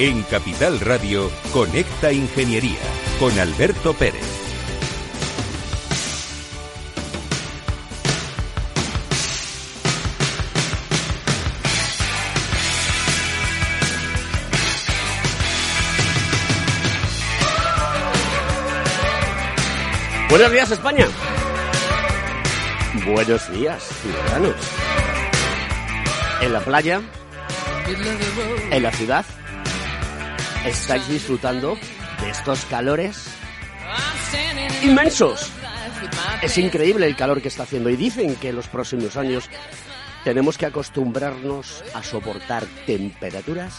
En Capital Radio, Conecta Ingeniería con Alberto Pérez. Buenos días, España. Buenos días, ciudadanos. En la playa, en la ciudad, estáis disfrutando de estos calores inmensos. Es increíble el calor que está haciendo y dicen que en los próximos años tenemos que acostumbrarnos a soportar temperaturas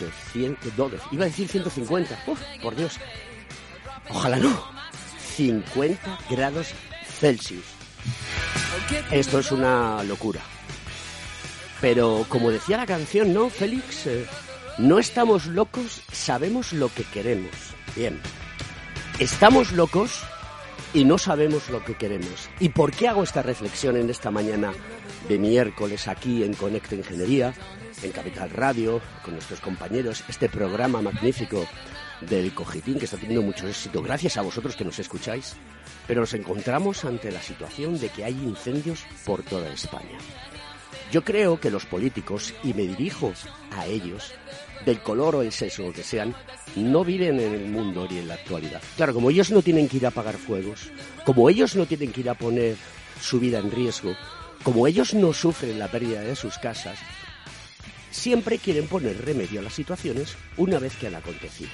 de 100, de- iba a decir 150, Uf, por Dios. Ojalá no. 50 grados Celsius. Esto es una locura. Pero como decía la canción, ¿no, Félix? Eh, no estamos locos, sabemos lo que queremos. Bien. Estamos locos y no sabemos lo que queremos. ¿Y por qué hago esta reflexión en esta mañana de miércoles aquí en Conecta Ingeniería, en Capital Radio, con nuestros compañeros, este programa magnífico del Cogitín que está teniendo mucho éxito, gracias a vosotros que nos escucháis, pero nos encontramos ante la situación de que hay incendios por toda España. Yo creo que los políticos, y me dirijo a ellos, del color o el sexo que sean, no viven en el mundo ni en la actualidad. Claro, como ellos no tienen que ir a apagar fuegos, como ellos no tienen que ir a poner su vida en riesgo, como ellos no sufren la pérdida de sus casas, siempre quieren poner remedio a las situaciones una vez que han acontecido.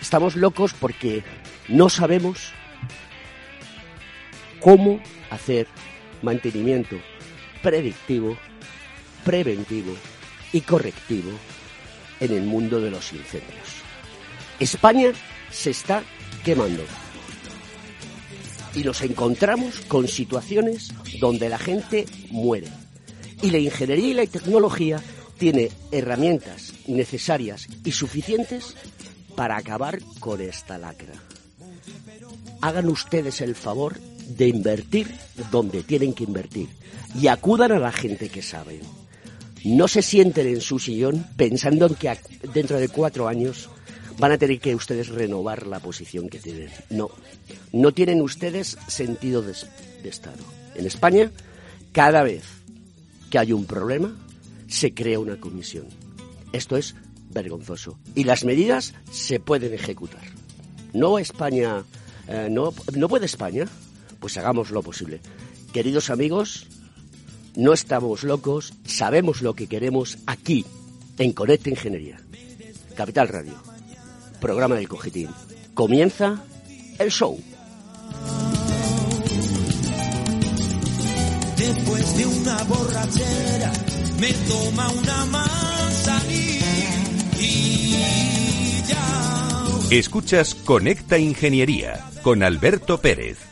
Estamos locos porque no sabemos cómo hacer mantenimiento predictivo, preventivo y correctivo en el mundo de los incendios. España se está quemando y nos encontramos con situaciones donde la gente muere. Y la ingeniería y la tecnología tiene herramientas necesarias y suficientes para acabar con esta lacra. Hagan ustedes el favor de invertir donde tienen que invertir y acudan a la gente que sabe. No se sienten en su sillón pensando en que dentro de cuatro años van a tener que ustedes renovar la posición que tienen. No, no tienen ustedes sentido de, de Estado. En España, cada vez que hay un problema, se crea una comisión. Esto es vergonzoso. Y las medidas se pueden ejecutar. No España, eh, no, no puede España, pues hagamos lo posible. Queridos amigos, no estamos locos, sabemos lo que queremos aquí, en Conecta Ingeniería. Capital Radio, programa del Cogitín. Comienza el show. Después de una borrachera me toma una manzanilla y ya. Escuchas Conecta Ingeniería con Alberto Pérez.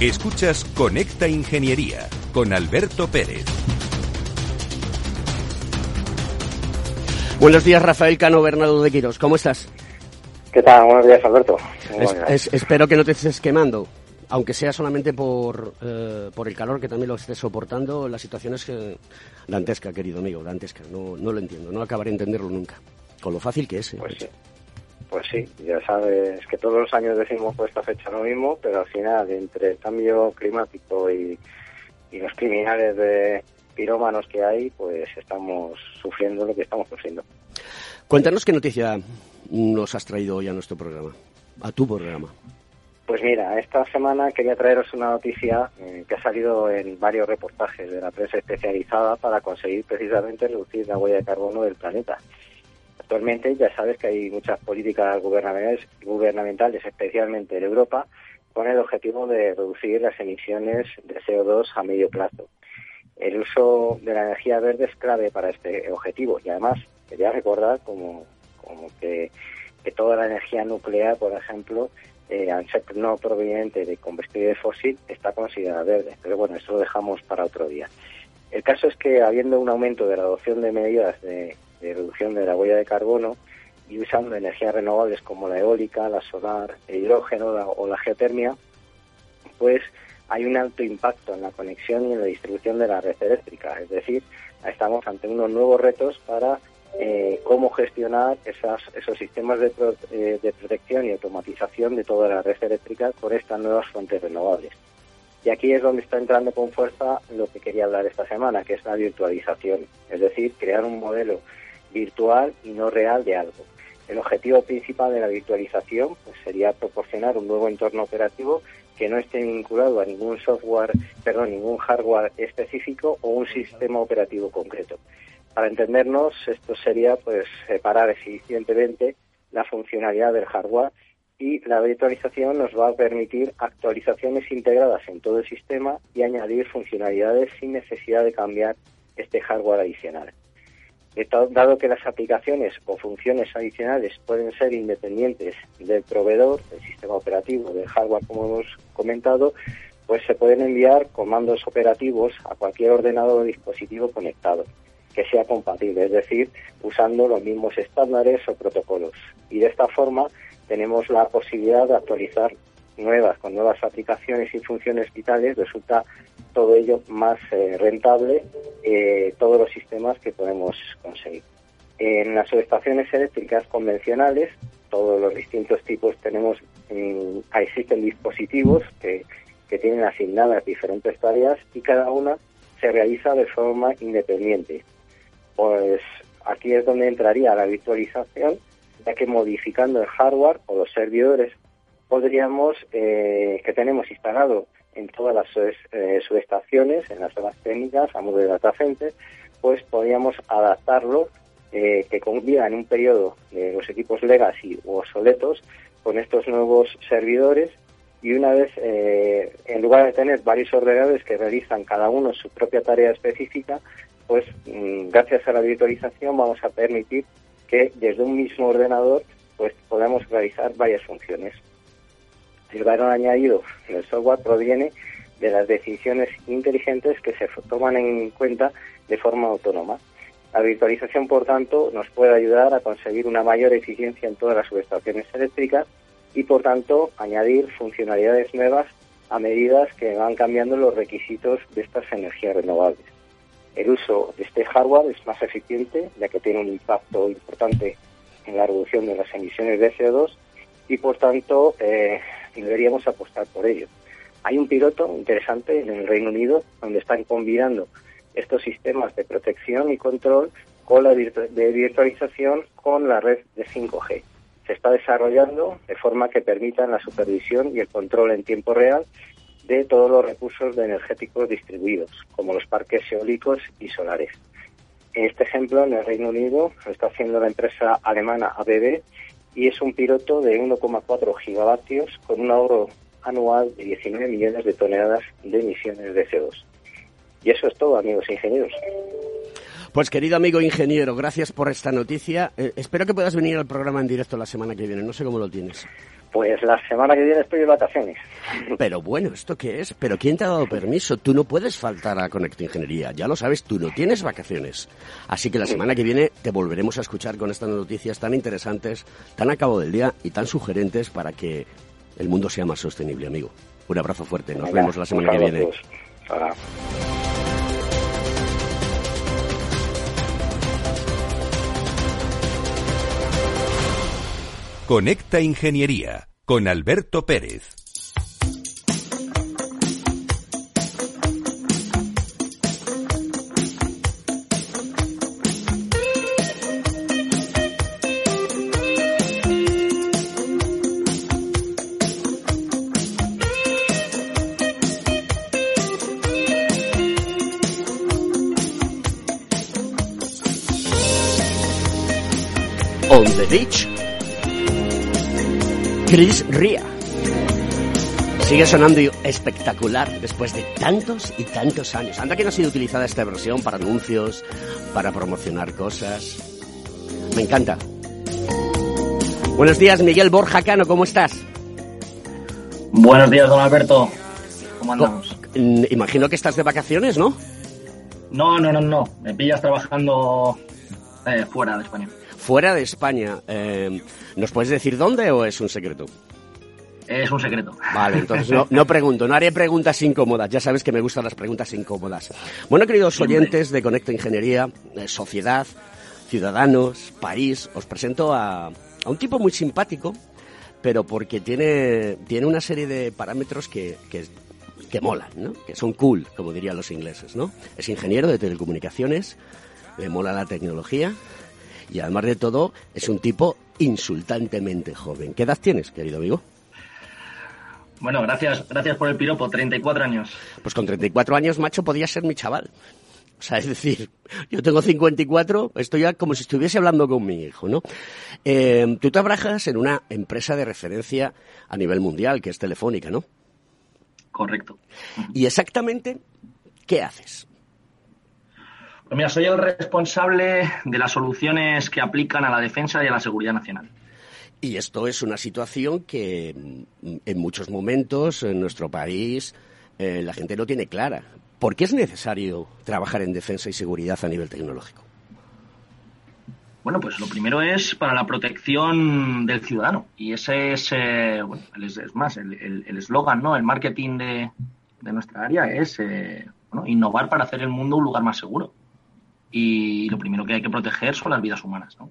Escuchas Conecta Ingeniería con Alberto Pérez. Buenos días, Rafael Cano Bernardo de Quiros. ¿Cómo estás? ¿Qué tal? Buenos días, Alberto. espero que no te estés quemando, aunque sea solamente por, eh, por el calor que también lo estés soportando. La situación es que, dantesca, querido amigo, dantesca. No, no lo entiendo, no acabaré de entenderlo nunca. Con lo fácil que es. ¿eh? Pues sí. Pues sí, ya sabes que todos los años decimos por esta fecha lo mismo, pero al final, entre el cambio climático y, y los criminales de pirómanos que hay, pues estamos sufriendo lo que estamos sufriendo. Cuéntanos qué noticia nos has traído hoy a nuestro programa, a tu programa. Pues mira, esta semana quería traeros una noticia eh, que ha salido en varios reportajes de la prensa especializada para conseguir precisamente reducir la huella de carbono del planeta. Actualmente ya sabes que hay muchas políticas gubernamentales, especialmente en Europa, con el objetivo de reducir las emisiones de CO2 a medio plazo. El uso de la energía verde es clave para este objetivo y además quería recordar como como que, toda la energía nuclear, por ejemplo, eh, al ser no proveniente de combustible fósil, está considerada verde. Pero bueno, eso lo dejamos para otro día. El caso es que, habiendo un aumento de la adopción de medidas de, reducción de la huella de carbono y usando energías renovables como la eólica, la solar, el hidrógeno o la geotermia, pues hay un alto impacto en la conexión y en la distribución de la red eléctrica. Es decir, estamos ante unos nuevos retos para eh, cómo gestionar esas, esos sistemas de, eh, de, protección y automatización de toda la red eléctrica con estas nuevas fuentes renovables. Y aquí es donde está entrando con fuerza lo que quería hablar esta semana, que es la virtualización, es decir, crear un modelo virtual y no real de algo. El objetivo principal de la virtualización pues, sería proporcionar un nuevo entorno operativo que no esté vinculado a ningún software, perdón, ningún hardware específico o un sistema operativo concreto. Para entendernos, esto sería pues separar eficientemente la funcionalidad del hardware y la virtualización nos va a permitir actualizaciones integradas en todo el sistema y añadir funcionalidades sin necesidad de cambiar este hardware adicional. Dado que las aplicaciones o funciones adicionales pueden ser independientes del proveedor, del sistema operativo, del hardware, como hemos comentado, pues se pueden enviar comandos operativos a cualquier ordenador o dispositivo conectado que sea compatible, es decir, usando los mismos estándares o protocolos. Y de esta forma tenemos la posibilidad de actualizar nuevas, con nuevas aplicaciones y funciones vitales, resulta todo ello más eh, rentable, eh, todos los sistemas que podemos conseguir. En las subestaciones eléctricas convencionales, todos los distintos tipos tenemos, mm, existen dispositivos que, que tienen asignadas diferentes tareas y cada una se realiza de forma independiente pues aquí es donde entraría la virtualización, ya que modificando el hardware o los servidores podríamos, eh, que tenemos instalado en todas las eh, subestaciones, en las zonas técnicas, a modo de data center, pues podríamos adaptarlo, eh, que conviva en un periodo de los equipos legacy u obsoletos con estos nuevos servidores y una vez, en lugar de tener varios ordenadores que realizan cada uno su propia tarea específica, pues mm, gracias a la virtualización vamos a permitir que desde un mismo ordenador pues podamos realizar varias funciones. El valor añadido en el software proviene de las decisiones inteligentes que se toman en cuenta de forma autónoma. La virtualización, por tanto, nos puede ayudar a conseguir una mayor eficiencia en todas las subestaciones eléctricas y, por tanto, añadir funcionalidades nuevas a medida que van cambiando los requisitos de estas energías renovables el uso de este hardware es más eficiente, ya que tiene un impacto importante en la reducción de las emisiones de CO2 y, por tanto, eh, deberíamos apostar por ello. Hay un piloto interesante en el Reino Unido donde están combinando estos sistemas de protección y control con la de virtualización con la red de 5G. Se está desarrollando de forma que permitan la supervisión y el control en tiempo real de todos los recursos energéticos distribuidos, como los parques eólicos y solares. En este ejemplo, en el Reino Unido, lo está haciendo la empresa alemana ABB y es un piloto de 1,4 gigavatios con un ahorro anual de 19 millones de toneladas de emisiones de CO2. Y eso es todo, amigos ingenieros. Pues querido amigo ingeniero, gracias por esta noticia. Eh, espero que puedas venir al programa en directo la semana que viene. No sé cómo lo tienes. Pues la semana que viene estoy de vacaciones. Pero bueno, ¿esto qué es? ¿Pero quién te ha dado permiso? Tú no puedes faltar a Conecta Ingeniería. Ya lo sabes, tú no tienes vacaciones. Así que la semana que viene te volveremos a escuchar con estas noticias tan interesantes, tan a cabo del día y tan sugerentes para que el mundo sea más sostenible, amigo. Un abrazo fuerte. Nos Venga, vemos la semana que viene. Hola. Conecta Ingeniería con Alberto Pérez. Beach. Chris Ria. Sigue sonando espectacular después de tantos y tantos años. Anda que no ha sido utilizada esta versión para anuncios, para promocionar cosas. Me encanta. Buenos días, Miguel Borja Cano, ¿cómo estás? Buenos días, don Alberto. ¿Cómo andamos? Imagino que estás de vacaciones, ¿no? No, no, no, no. Me pillas trabajando eh, fuera de España. Fuera de España. Eh, ¿Nos puedes decir dónde o es un secreto? Es un secreto. Vale, entonces no, no pregunto, no haré preguntas incómodas. Ya sabes que me gustan las preguntas incómodas. Bueno, queridos oyentes de Conecta Ingeniería, eh, Sociedad, Ciudadanos, País, os presento a, a un tipo muy simpático, pero porque tiene, tiene una serie de parámetros que, que, que molan, ¿no? Que son cool, como dirían los ingleses, ¿no? Es ingeniero de telecomunicaciones, le mola la tecnología y además de todo es un tipo insultantemente joven. ¿Qué edad tienes, querido amigo? Bueno, gracias, gracias por el piropo. 34 años. Pues con 34 años, macho, podía ser mi chaval. O sea, es decir, yo tengo 54, estoy ya como si estuviese hablando con mi hijo, ¿no? Eh, tú trabajas en una empresa de referencia a nivel mundial, que es Telefónica, ¿no? Correcto. Y exactamente, ¿qué haces? Pues mira, soy el responsable de las soluciones que aplican a la defensa y a la seguridad nacional. Y esto es una situación que mm, en muchos momentos en nuestro país eh, la gente no tiene clara. ¿Por qué es necesario trabajar en defensa y seguridad a nivel tecnológico? Bueno, pues lo primero es para la protección del ciudadano. Y ese es, eh, bueno, es, más, el eslogan, ¿no? El marketing de, de nuestra área es eh, bueno, innovar para hacer el mundo un lugar más seguro. Y lo primero que hay que proteger son las vidas humanas, ¿no?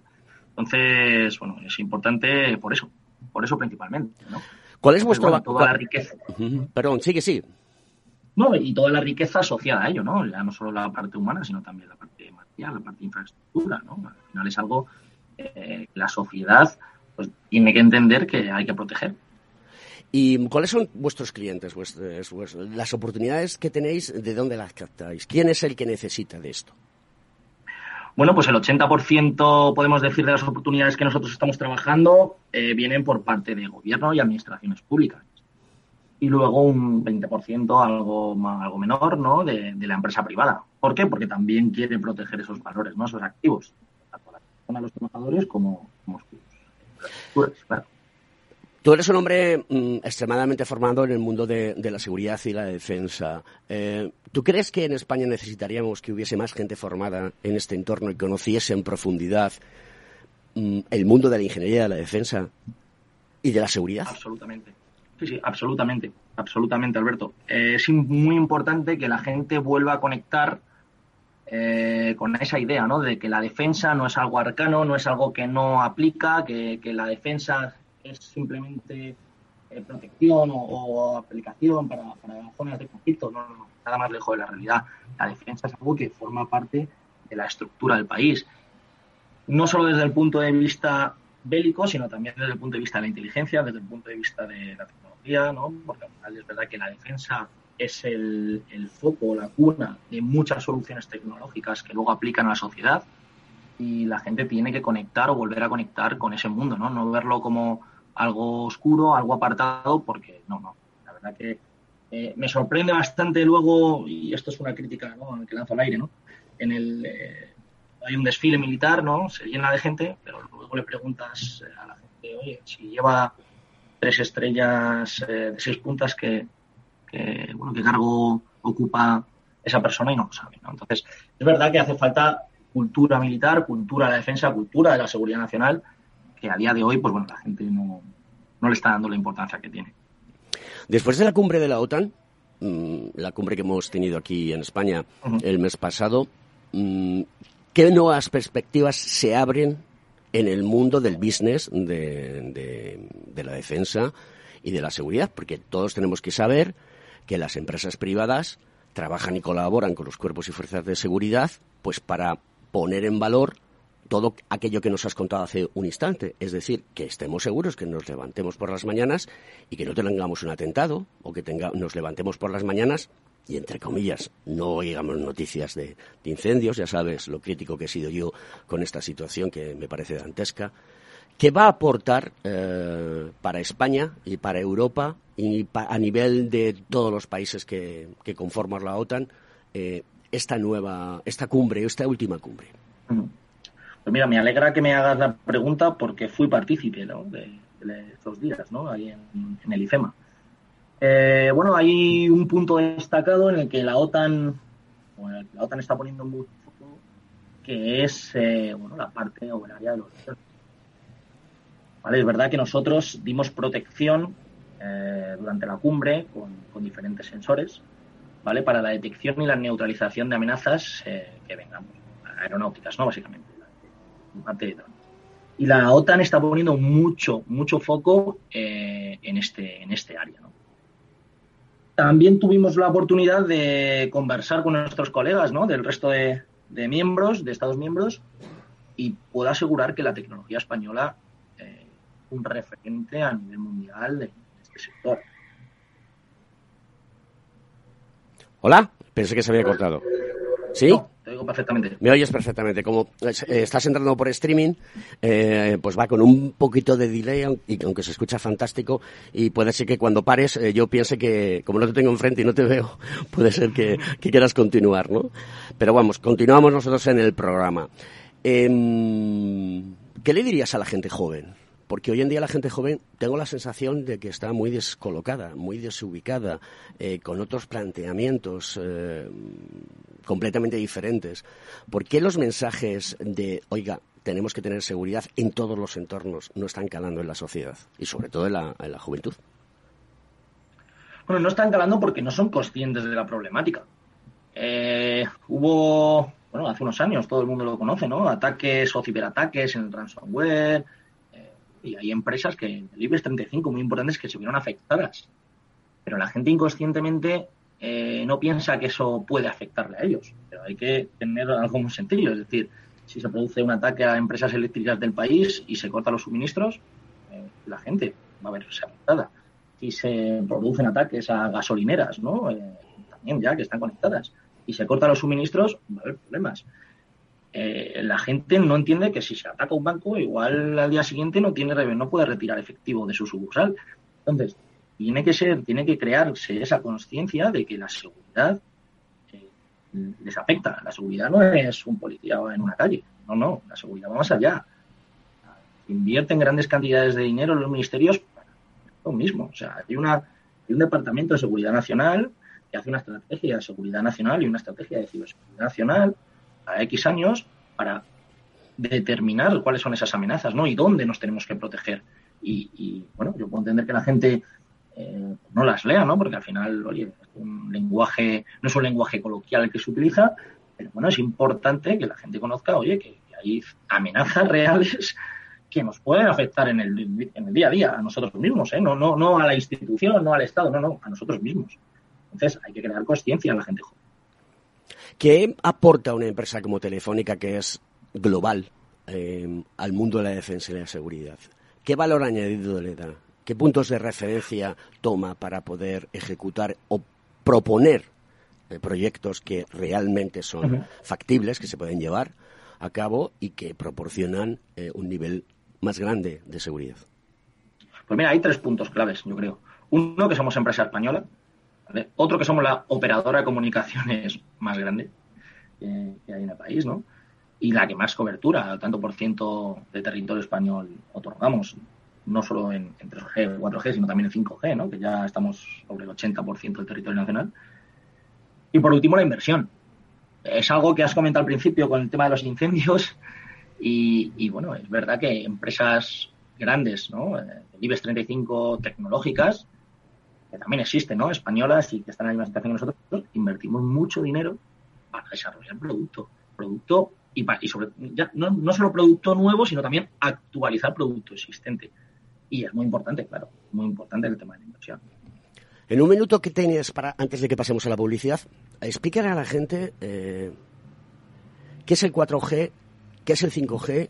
Entonces, bueno, es importante por eso, por eso principalmente, ¿no? ¿Cuál es vuestro... bueno, toda la riqueza. Perdón, sigue, sí. No, y toda la riqueza asociada a ello, ¿no? Ya no solo la parte humana, sino también la parte material, la parte de infraestructura, ¿no? Al final es algo eh, que la sociedad pues, tiene que entender que hay que proteger. ¿Y cuáles son vuestros clientes, vuestros- vuestros- las oportunidades que tenéis, de dónde las captáis? ¿Quién es el que necesita de esto? Bueno, pues el 80% podemos decir de las oportunidades que nosotros estamos trabajando eh, vienen por parte de gobierno y administraciones públicas. Y luego un 20%, algo, algo menor, ¿no? De, la empresa privada. ¿Por qué? Porque también quiere proteger esos valores, ¿no? Esos activos, tanto a los trabajadores como, como sus infraestructuras, claro. Tú eres un hombre mm, extremadamente formado en el mundo de, de la seguridad y la defensa. Eh, ¿Tú crees que en España necesitaríamos que hubiese más gente formada en este entorno y conociese en profundidad mm, el mundo de la ingeniería de la defensa y de la seguridad? Absolutamente. Sí, sí, absolutamente. Absolutamente, Alberto. Eh, es muy importante que la gente vuelva a conectar eh, con esa idea, ¿no? De que la defensa no es algo arcano, no es algo que no aplica, que la defensa es simplemente eh, protección o, aplicación para, para zonas de conflicto. No, no, nada más lejos de la realidad. La defensa es algo que forma parte de la estructura del país. No solo desde el punto de vista bélico, sino también desde el punto de vista de la inteligencia, desde el punto de vista de la tecnología, ¿no? Porque al final es verdad que la defensa es el, el foco, la cuna de muchas soluciones tecnológicas que luego aplican a la sociedad y la gente tiene que conectar o volver a conectar con ese mundo, ¿no? No verlo como algo oscuro, algo apartado, porque no, no. La verdad que eh, me sorprende bastante luego, y esto es una crítica ¿no? que lanzo al aire, ¿no? En el, eh, hay un desfile militar, ¿no? Se llena de gente, pero luego le preguntas a la gente, oye, si lleva tres estrellas de seis puntas, ¿qué, bueno, ¿qué cargo ocupa esa persona? Y no lo sabe, ¿no? Entonces, es verdad que hace falta cultura militar, cultura de la defensa, cultura de la seguridad nacional, que a día de hoy, pues bueno, la gente no, no le está dando la importancia que tiene. Después de la cumbre de la OTAN, mm, la cumbre que hemos tenido aquí en España el mes pasado, mm, ¿qué nuevas perspectivas se abren en el mundo del business de, de, la defensa y de la seguridad? Porque todos tenemos que saber que las empresas privadas trabajan y colaboran con los cuerpos y fuerzas de seguridad pues para poner en valor todo aquello que nos has contado hace un instante, es decir, que estemos seguros que nos levantemos por las mañanas y que no tengamos un atentado o que tenga, nos levantemos por las mañanas y, entre comillas, no oigamos noticias de, incendios, ya sabes lo crítico que he sido yo con esta situación que me parece dantesca, ¿Qué va a aportar eh, para España y para Europa y a nivel de todos los países que, conforman la OTAN eh, esta nueva, esta cumbre, esta última cumbre? Pues mira, me alegra que me hagas la pregunta porque fui partícipe de, estos días, ¿no? Ahí en, el IFEMA. Eh, bueno, hay un punto destacado en el que la OTAN, la OTAN está poniendo mucho foco, que es eh, bueno, la parte o el área de los ¿Vale? Es verdad que nosotros dimos protección eh, durante la cumbre con, con, diferentes sensores, ¿vale? Para la detección y la neutralización de amenazas que vengan, aeronáuticas, ¿no? Básicamente. Y la OTAN está poniendo mucho, mucho foco eh, en, este, en este área. También tuvimos la oportunidad de conversar con nuestros colegas ¿no? del resto de, miembros, de Estados miembros, y puedo asegurar que la tecnología española es eh, un referente a nivel mundial de este sector. Hola, pensé que se había cortado. ¿Sí? Me oyes perfectamente. Como eh, estás entrando por streaming, eh, pues va con un poquito de delay, aunque se escucha fantástico, y puede ser que cuando pares eh, yo piense que, como no te tengo enfrente y no te veo, puede ser que, quieras continuar, ¿no? Pero vamos, continuamos nosotros en el programa. Em, ¿Qué le dirías a la gente joven? Porque hoy en día la gente joven tengo la sensación de que está muy descolocada, muy desubicada, eh, con otros planteamientos eh, completamente diferentes. ¿Por qué los mensajes de, oiga, tenemos que tener seguridad en todos los entornos no están calando en la sociedad y sobre todo en la, juventud? Bueno, no están calando porque no son conscientes de la problemática. Eh, hubo, bueno, hace unos años, todo el mundo lo conoce, ¿no? Ataques o ciberataques en el ransomware, y hay empresas que en el IBEX 35 muy importantes que se vieron afectadas. Pero la gente inconscientemente eh, no piensa que eso puede afectarle a ellos. Pero hay que tener algo muy sencillo. Es decir, si se produce un ataque a empresas eléctricas del país y se cortan los suministros, eh, la gente va a verse afectada. Si se producen ataques a gasolineras, ¿no? Eh, también ya que están conectadas, y se cortan los suministros, va a haber problemas. Eh, la gente no entiende que si se ataca un banco, igual al día siguiente no tiene no puede retirar efectivo de su sucursal. Entonces, tiene que ser, tiene que crearse esa conciencia de que la seguridad eh, les afecta. La seguridad no es un policía en una calle. No, no, la seguridad va más allá. Invierten grandes cantidades de dinero en los ministerios para lo mismo. O sea, hay, una, hay un departamento de seguridad nacional que hace una estrategia de seguridad nacional y una estrategia de ciberseguridad nacional a X años para determinar cuáles son esas amenazas, ¿no? Y dónde nos tenemos que proteger. Y, bueno, yo puedo entender que la gente eh, no las lea, ¿no? Porque al final, oye, es un lenguaje, no es un lenguaje coloquial el que se utiliza, pero bueno, es importante que la gente conozca, oye, que, hay amenazas reales que nos pueden afectar en el, en el día a día, a nosotros mismos, ¿eh? No, no, a la institución, no al Estado, no, no, a nosotros mismos. Entonces hay que crear conciencia en la gente joven. ¿Qué aporta una empresa como Telefónica, que es global, eh, al mundo de la defensa y la seguridad? ¿Qué valor añadido le da? ¿Qué puntos de referencia toma para poder ejecutar o proponer eh, proyectos que realmente son factibles, que se pueden llevar a cabo y que proporcionan eh, un nivel más grande de seguridad? Pues mira, hay tres puntos claves, yo creo. Uno, que somos empresa española, otro que somos la operadora de comunicaciones más grande que, hay en el país, ¿no? y la que más cobertura, tanto por ciento de territorio español otorgamos, no solo en, 3G o 4G, sino también en 5G, ¿no? que ya estamos sobre el 80% del territorio nacional. Y por último, la inversión. Es algo que has comentado al principio con el tema de los incendios. Y, bueno, es verdad que empresas grandes, ¿no? Eh, IBEX 35 tecnológicas, que también existen, ¿no? Españolas y que están en la misma situación que nosotros, invertimos mucho dinero para desarrollar producto. Producto y, y sobre ya, no, solo producto nuevo, sino también actualizar producto existente. Y es muy importante, claro, muy importante el tema de la inversión. En un minuto que tienes para, antes de que pasemos a la publicidad, explícale a la gente eh, qué es el 4G, qué es el 5G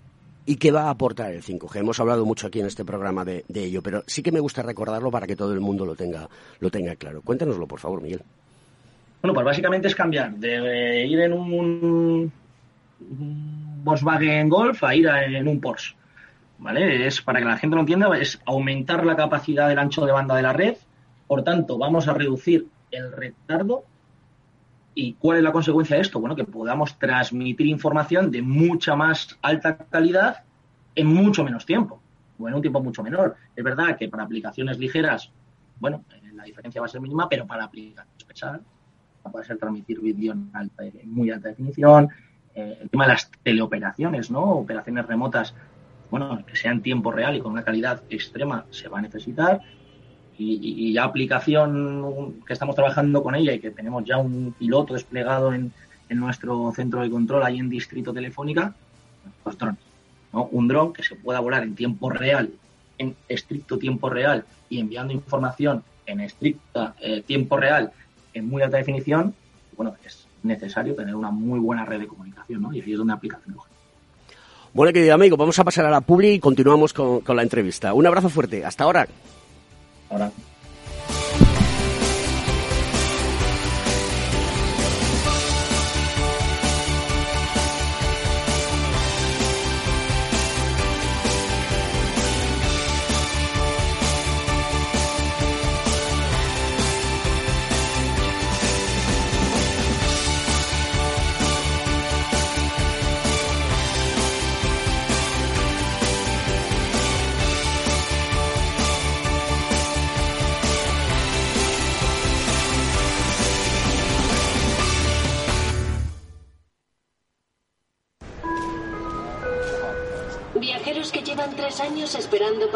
y qué va a aportar el 5G. Hemos hablado mucho aquí en este programa de, ello, pero sí que me gusta recordarlo para que todo el mundo lo tenga, lo tenga claro. Cuéntanoslo, por favor, Miguel. Bueno, pues básicamente es cambiar de ir en un Volkswagen Golf a ir en un Porsche. ¿Vale? Es, para que la gente lo entienda, es aumentar la capacidad del ancho de banda de la red. Por tanto, vamos a reducir el retardo. ¿Y cuál es la consecuencia de esto? Bueno, que podamos transmitir información de mucha más alta calidad en mucho menos tiempo, o en un tiempo mucho menor. Es verdad que para aplicaciones ligeras, bueno, eh, la diferencia va a ser mínima, pero para aplicaciones pesadas, va a ser transmitir vídeo en, muy alta definición, eh, el tema de las teleoperaciones, ¿no? Operaciones remotas, bueno, que sean tiempo real y con una calidad extrema se va a necesitar. Y, ya aplicación que estamos trabajando con ella y que tenemos ya un piloto desplegado en, nuestro centro de control ahí en Distrito Telefónica, los drones. ¿no? Un dron que se pueda volar en tiempo real, en estricto tiempo real y enviando información en estricta eh, tiempo real en muy alta definición, bueno, es necesario tener una muy buena red de comunicación, ¿no? Y ahí es donde aplica Bueno, querido amigo, vamos a pasar a la publi y continuamos con, con la entrevista. Un abrazo fuerte. Hasta ahora. Ahora. esperando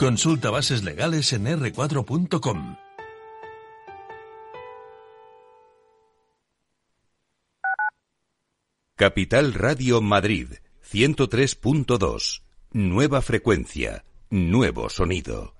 Consulta bases legales en r4.com. Capital Radio Madrid 103.2. Nueva frecuencia, nuevo sonido.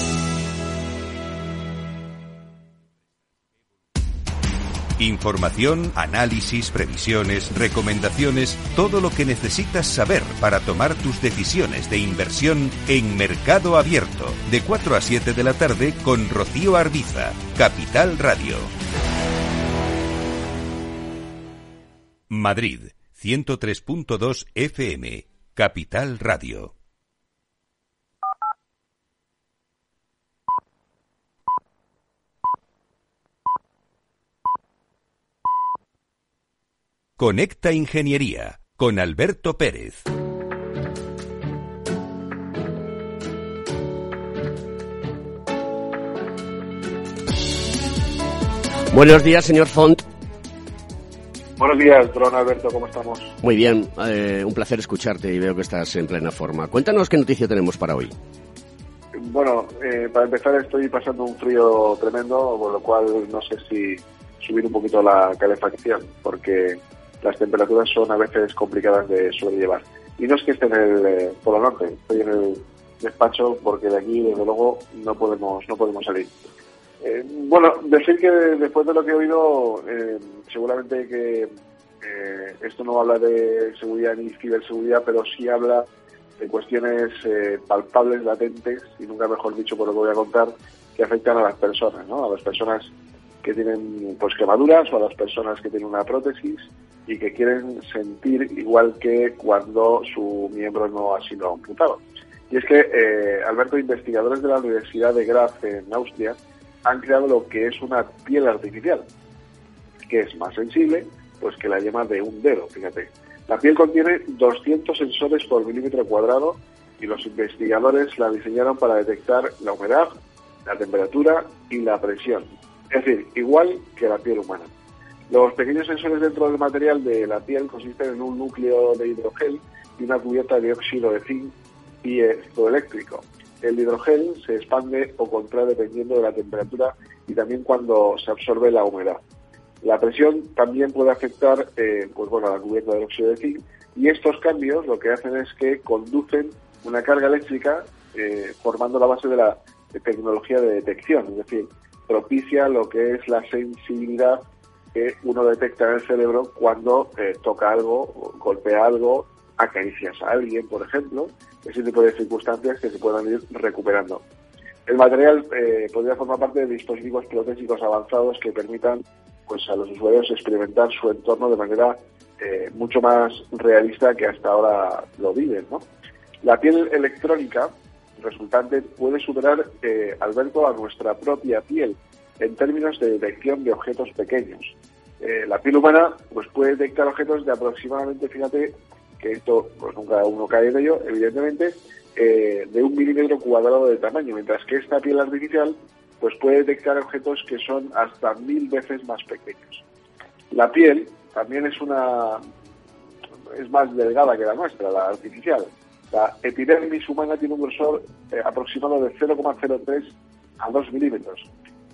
Información, análisis, previsiones, recomendaciones, todo lo que necesitas saber para tomar tus decisiones de inversión en Mercado Abierto, de 4 a 7 de la tarde con Rocío Arbiza, Capital Radio. Madrid, 103.2 FM, Capital Radio. Conecta Ingeniería con Alberto Pérez. Buenos días, señor Font. Buenos días, don Alberto, ¿cómo estamos? Muy bien, eh, un placer escucharte y veo que estás en plena forma. Cuéntanos qué noticia tenemos para hoy. bueno, eh, para empezar estoy pasando un frío tremendo, por lo cual no sé si subir un poquito la calefacción, porque las temperaturas son a veces complicadas de sobrellevar. Y no es que esté en el eh, Polo Norte, estoy en el despacho porque de aquí, desde luego, no podemos, no podemos salir. Eh, bueno, decir que después de lo que he oído, eh, seguramente que eh, esto no habla de seguridad ni ciberseguridad, pero sí habla de cuestiones eh, palpables, latentes, y nunca mejor dicho por lo que voy a contar, que afectan a las personas, ¿no? A las personas que tienen pues quemaduras o a las personas que tienen una prótesis y que quieren sentir igual que cuando su miembro no ha sido amputado. Y es que, eh, Alberto, investigadores de la Universidad de Graz en Austria han creado lo que es una piel artificial, que es más sensible pues que la yema de un dedo, fíjate. La piel contiene 200 sensores por milímetro cuadrado y los investigadores la diseñaron para detectar la humedad, la temperatura y la presión. Es decir, igual que la piel humana. Los pequeños sensores dentro del material de la piel consisten en un núcleo de hidrogel y una cubierta de dióxido de zinc piezoeléctrico. El hidrogel se expande o contrae dependiendo de la temperatura y también cuando se absorbe la humedad. La presión también puede afectar eh, pues bueno, a la cubierta de dióxido de zinc y estos cambios lo que hacen es que conducen una carga eléctrica eh, formando la base de la tecnología de detección, es decir, propicia lo que es la sensibilidad que uno detecta en el cerebro cuando eh, toca algo, golpea algo, acaricias a alguien, por ejemplo, ese tipo de circunstancias que se puedan ir recuperando. El material eh, podría formar parte de dispositivos protésicos avanzados que permitan pues, a los usuarios experimentar su entorno de manera eh, mucho más realista que hasta ahora lo viven. ¿no? La piel electrónica resultante puede superar, eh, Alberto, a nuestra propia piel en términos de detección de objetos pequeños. Eh, la piel humana pues puede detectar objetos de aproximadamente, fíjate, que esto pues nunca uno cae en ello, evidentemente, eh, de un milímetro cuadrado de tamaño, mientras que esta piel artificial pues puede detectar objetos que son hasta mil veces más pequeños. La piel también es una es más delgada que la nuestra, la artificial. La epidermis humana tiene un grosor eh, aproximado de 0,03 a 2 milímetros.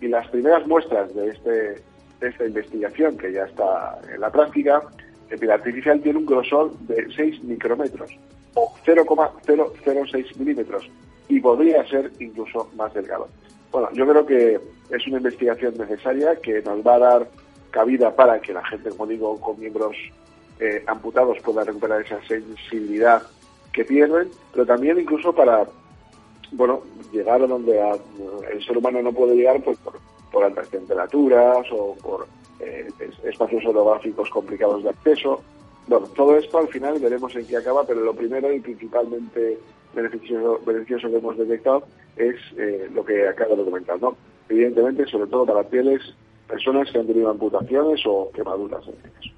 Y las primeras muestras de, este, esta investigación, que ya está en la práctica, la piel artificial tiene un grosor de 6 micrómetros o 0,006 milímetros y podría ser incluso más delgado. Bueno, yo creo que es una investigación necesaria que nos va a dar cabida para que la gente, como digo, con miembros eh, amputados pueda recuperar esa sensibilidad que pierden, pero también incluso para bueno llegar a donde el ser humano no puede llegar pues por, por altas temperaturas o por eh, espacios orográficos complicados de acceso. Bueno, todo esto al final veremos en qué acaba, pero lo primero y principalmente beneficioso, beneficioso que hemos detectado es eh, lo que acabo de comentar, ¿no? Evidentemente, sobre todo para pieles, personas que han tenido amputaciones o quemaduras en.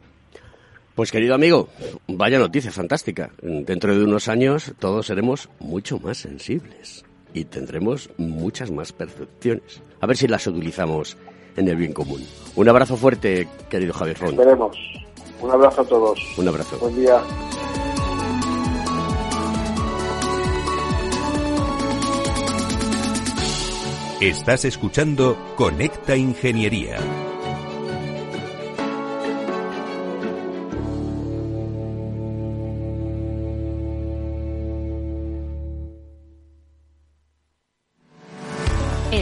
Pues querido amigo, vaya noticia fantástica. Dentro de unos años todos seremos mucho más sensibles y tendremos muchas más percepciones. A ver si las utilizamos en el bien común. Un abrazo fuerte, querido Javier Ron. Esperemos. Un abrazo a todos. Un abrazo. Buen día. Estás escuchando Conecta Ingeniería.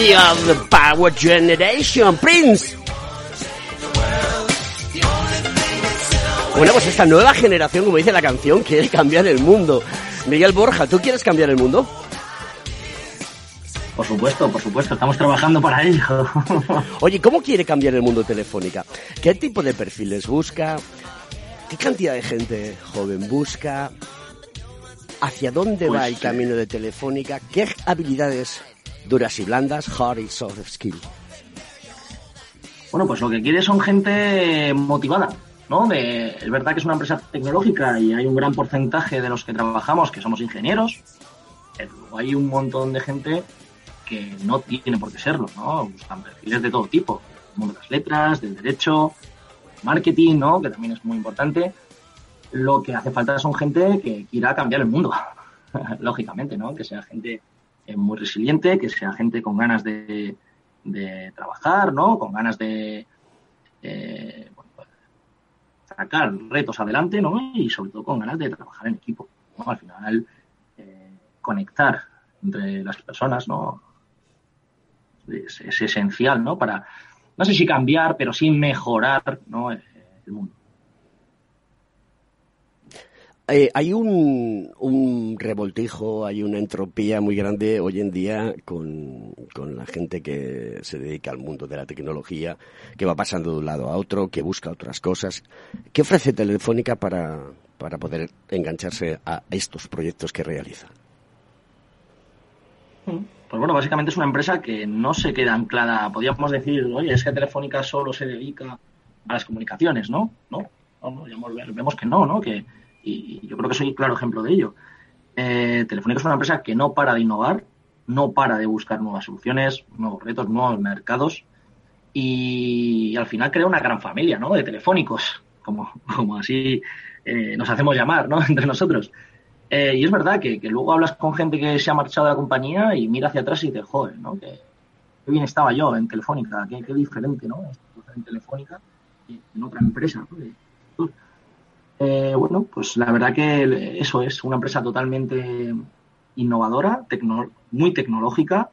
Of the Power Generation Prince. Bueno, pues esta nueva generación, como dice la canción, quiere cambiar el mundo. Miguel Borja, ¿tú quieres cambiar el mundo? Por supuesto, por supuesto, estamos trabajando para ello. Oye, ¿cómo quiere cambiar el mundo Telefónica? ¿Qué tipo de perfiles busca? ¿Qué cantidad de gente joven busca? ¿Hacia dónde Pues, va el camino de Telefónica? ¿Qué habilidades duras y blandas, hard y soft skill? Bueno, pues lo que quiere son gente motivada, ¿no? De, es verdad que es una empresa tecnológica y hay un gran porcentaje de los que trabajamos que somos ingenieros, pero hay un montón de gente que no tiene por qué serlo, ¿no? Buscan perfiles de todo tipo, del mundo de las letras, del derecho, marketing, ¿no? Que también es muy importante. Lo que hace falta son gente que quiera cambiar el mundo, lógicamente, ¿no? Que sea gente eh, muy resiliente, que sea gente con ganas de, trabajar, ¿no? Con ganas de eh, pues, sacar retos adelante, ¿no? Y sobre todo con ganas de trabajar en equipo. ¿no? Al final, eh, conectar entre las personas, ¿no? Es, es esencial, ¿no? Para, no sé si cambiar, pero sí mejorar, ¿no? El mundo. Eh, hay un, un revoltijo, hay una entropía muy grande hoy en día con, con la gente que se dedica al mundo de la tecnología, que va pasando de un lado a otro, que busca otras cosas. ¿Qué ofrece Telefónica para, para poder engancharse a estos proyectos que realiza? Pues bueno, básicamente es una empresa que no se queda anclada. Podríamos decir, oye, es que Telefónica solo se dedica a las comunicaciones, ¿no? No, no, no, vemos que no, ¿no? Que, y yo creo que soy claro ejemplo de ello. Eh, Telefónica es una empresa que no para de innovar, no para de buscar nuevas soluciones, nuevos retos, nuevos mercados y, al final crea una gran familia, ¿no? De telefónicos, como, como así eh, nos hacemos llamar, ¿no? Entre nosotros. Eh, y es verdad que, luego hablas con gente que se ha marchado de la compañía y mira hacia atrás y dices, joder, ¿no? Que, bien estaba yo en Telefónica, qué, diferente, ¿no? En Telefónica y en otra empresa, ¿no? Eh, bueno, pues la verdad que eso es una empresa totalmente innovadora, tecno- muy tecnológica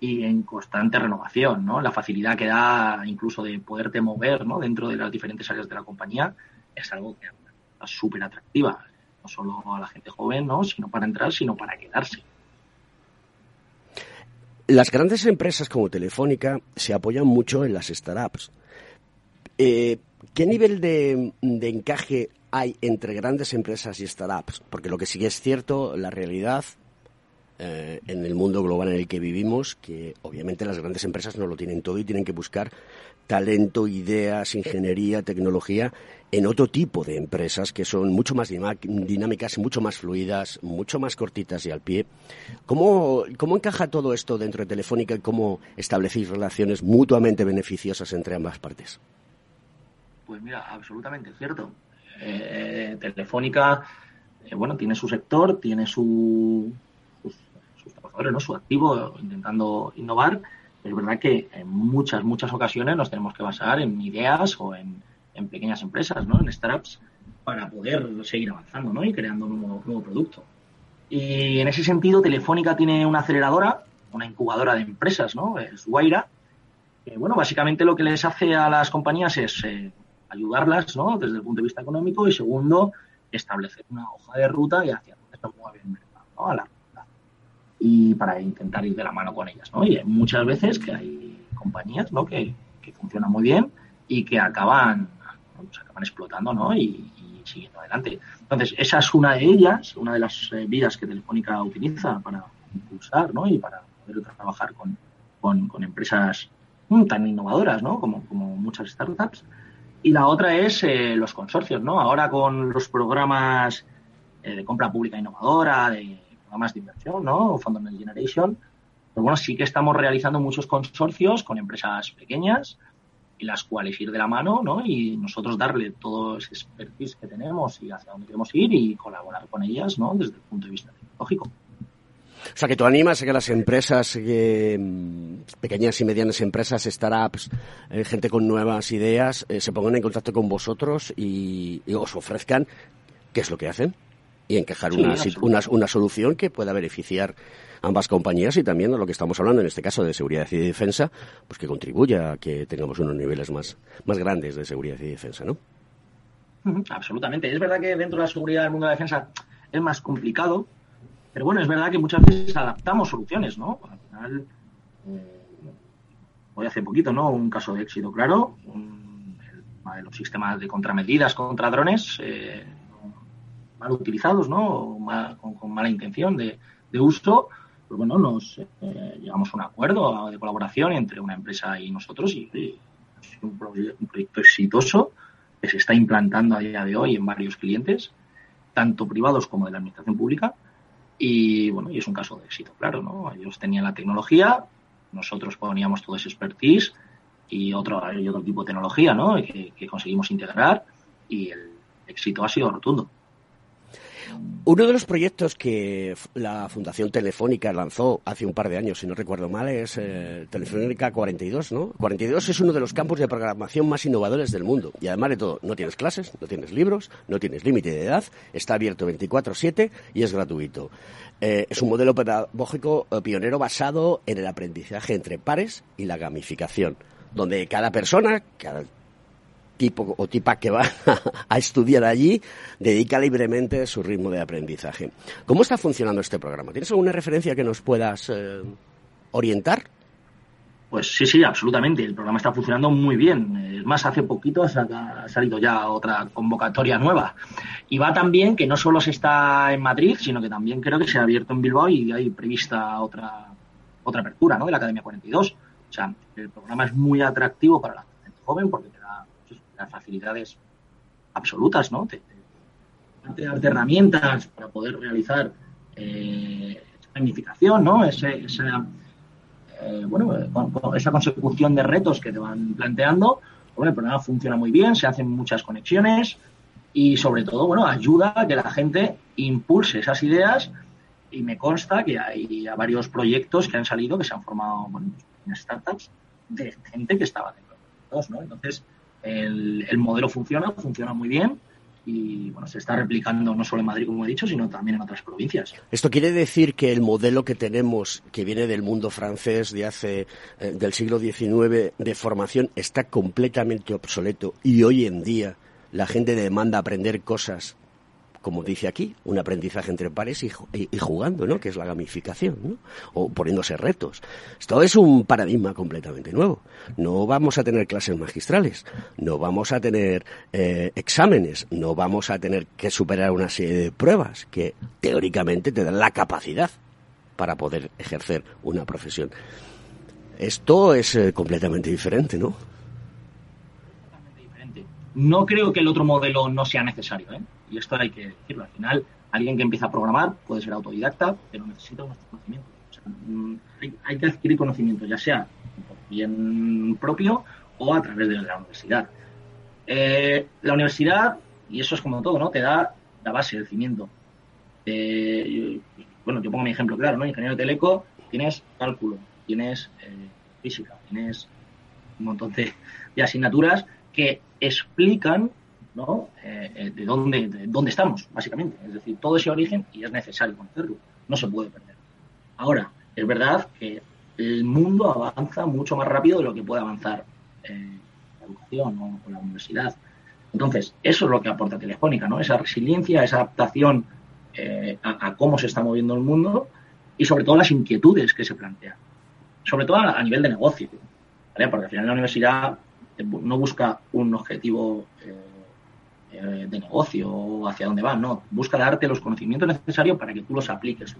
y en constante renovación, ¿no? La facilidad que da incluso de poderte mover, ¿no? Dentro de las diferentes áreas de la compañía es algo que es súper atractiva, solo a la gente joven, ¿no? Sino para entrar, sino para quedarse. Las grandes empresas como Telefónica se apoyan mucho en las startups. Eh, ¿Qué nivel de, de encaje hay entre grandes empresas y startups? Porque lo que sí es cierto, la realidad eh, en el mundo global en el que vivimos, que obviamente las grandes empresas no lo tienen todo y tienen que buscar talento, ideas, ingeniería, tecnología en otro tipo de empresas que son mucho más dinámicas, mucho más fluidas, mucho más cortitas y al pie. ¿Cómo, ¿Cómo encaja todo esto dentro de Telefónica y cómo establecéis relaciones mutuamente beneficiosas entre ambas partes? Pues mira, absolutamente cierto. Eh, Telefónica, eh, bueno, tiene su sector, tiene su, sus trabajadores, ¿no? Su activo, intentando innovar. Es verdad que en muchas, muchas ocasiones nos tenemos que basar en ideas o en, en pequeñas empresas, ¿no? En startups para poder seguir avanzando, ¿no? Y creando un nuevo, nuevo producto. Y en ese sentido, Telefónica tiene una aceleradora, una incubadora de empresas, ¿no? Es Guaira, que, bueno, básicamente lo que les hace a las compañías es eh, ayudarlas, ¿no? Desde el punto de vista económico y segundo, establecer una hoja de ruta y hacia dónde se mueve el mercado, ¿no? Y para intentar ir de la mano con ellas, ¿no? Y hay muchas veces que hay compañías, ¿no? Que, que funcionan muy bien y que acaban, pues acaban explotando, ¿no? Y, y siguiendo adelante. Entonces, esa es una de ellas, una de las eh, vías que Telefónica utiliza para impulsar, ¿no? Y para poder trabajar con, con, con empresas mm, tan innovadoras, ¿no? Como, como muchas startups. Y la otra es eh, los consorcios, ¿no? Ahora con los programas eh, de compra pública innovadora, de programas de inversión, ¿no? Fondo Next Generation, pues bueno, sí que estamos realizando muchos consorcios con empresas pequeñas y las cuales ir de la mano, ¿no? Y nosotros darle todo ese expertise que tenemos y hacia dónde queremos ir y colaborar con ellas, ¿no? Desde el punto de vista tecnológico. O sea, que tú animas a que las empresas, eh, pequeñas y medianas empresas, startups, eh, gente con nuevas ideas, eh, se pongan en contacto con vosotros y os ofrezcan qué es lo que hacen. Y encajar Sí, una, una, una solución que pueda beneficiar ambas compañías y también a lo que estamos hablando, en este caso de seguridad y defensa, pues que contribuya a que tengamos unos niveles más, más grandes de seguridad y defensa, ¿no? Absolutamente. Es verdad que dentro de la seguridad del mundo de la defensa es más complicado, pero bueno, es verdad que muchas veces adaptamos soluciones, ¿no? Al final, eh, hoy hace poquito, ¿no? Un caso de éxito claro, un- el los sistemas de contramedidas contra drones eh, mal utilizados, ¿no? O ma- con, mala intención de, uso. Pues bueno, nos eh, llegamos a un acuerdo de colaboración entre una empresa y nosotros y, sido un, un proyecto exitoso que se está implantando a día de hoy en varios clientes, tanto privados como de la administración pública. Y bueno, y es un caso de éxito, claro, ¿no? Ellos tenían la tecnología, nosotros poníamos todo ese expertise y otro, y otro tipo de tecnología, ¿no? Que conseguimos integrar y el éxito ha sido rotundo. Uno de los proyectos que la Fundación Telefónica lanzó hace un par de años, si no recuerdo mal, es eh, Telefónica 42, ¿no? 42 es uno de los campos de programación más innovadores del mundo. Y además de todo, no tienes clases, no tienes libros, no tienes límite de edad, está abierto 24-7 y es gratuito. Eh, es un modelo pedagógico eh, pionero basado en el aprendizaje entre pares y la gamificación, donde cada persona, cada tipo o tipa que va a estudiar allí dedica libremente su ritmo de aprendizaje. ¿Cómo está funcionando este programa? ¿Tienes alguna referencia que nos puedas eh, orientar? Pues sí, sí, absolutamente. El programa está funcionando muy bien. Es más, hace poquito ha sa- ha salido ya otra convocatoria nueva. Y va tan bien que no solo se está en Madrid, sino que también creo que se ha abierto en Bilbao y hay prevista otra, otra apertura ¿no? de la Academia 42. O sea, el programa es muy atractivo para la gente joven porque las facilidades absolutas, ¿no? Te- te da herramientas para poder realizar eh, esa planificación, ¿no? Ese, esa, eh, bueno, eh, con, con esa consecución de retos que te van planteando, bueno, el programa funciona muy bien, se hacen muchas conexiones y sobre todo, bueno, ayuda a que la gente impulse esas ideas y me consta que hay varios proyectos que han salido, que se han formado, bueno, pequeñas startups de gente que estaba dentro de los ¿no? Entonces, el, el modelo funciona, funciona muy bien y, bueno, se está replicando no solo en Madrid, como he dicho, sino también en otras provincias. Esto quiere decir que el modelo que tenemos, que viene del mundo francés de hace eh, del siglo XIX de formación, está completamente obsoleto y hoy en día la gente demanda aprender cosas, como dice aquí, un aprendizaje entre pares y, ju- y- y jugando, ¿no? Que es la gamificación, ¿no? O poniéndose retos. Esto es un paradigma completamente nuevo. No vamos a tener clases magistrales, no vamos a tener eh, exámenes, no vamos a tener que superar una serie de pruebas que teóricamente te dan la capacidad para poder ejercer una profesión. Esto es eh, completamente diferente, ¿no? No creo que el otro modelo no sea necesario, ¿eh? Y esto hay que decirlo. Al final, alguien que empieza a programar puede ser autodidacta, pero necesita unos conocimientos. O sea, mm, hay, hay que adquirir conocimiento, ya sea por bien propio o a través de la universidad. Eh, la universidad, y eso es como todo, ¿no? Te da la base, el cimiento. Eh, bueno, yo pongo mi ejemplo claro, ¿no? Ingeniero teleco, tienes cálculo, tienes eh, física, tienes un montón de, de asignaturas que explican Eh, eh, de, dónde, de dónde estamos, básicamente. Es decir, todo ese origen y es necesario conocerlo, no se puede perder. Ahora, es verdad que el mundo avanza mucho más rápido de lo que puede avanzar eh, la educación o, la universidad. Entonces, eso es lo que aporta Telefónica, ¿no? Esa resiliencia, esa adaptación a, cómo se está moviendo el mundo y sobre todo las inquietudes que se plantean. Sobre todo a, nivel de negocio. Porque al final la universidad no busca un objetivo eh, de negocio o hacia dónde va, no. Busca darte los conocimientos necesarios para que tú los apliques.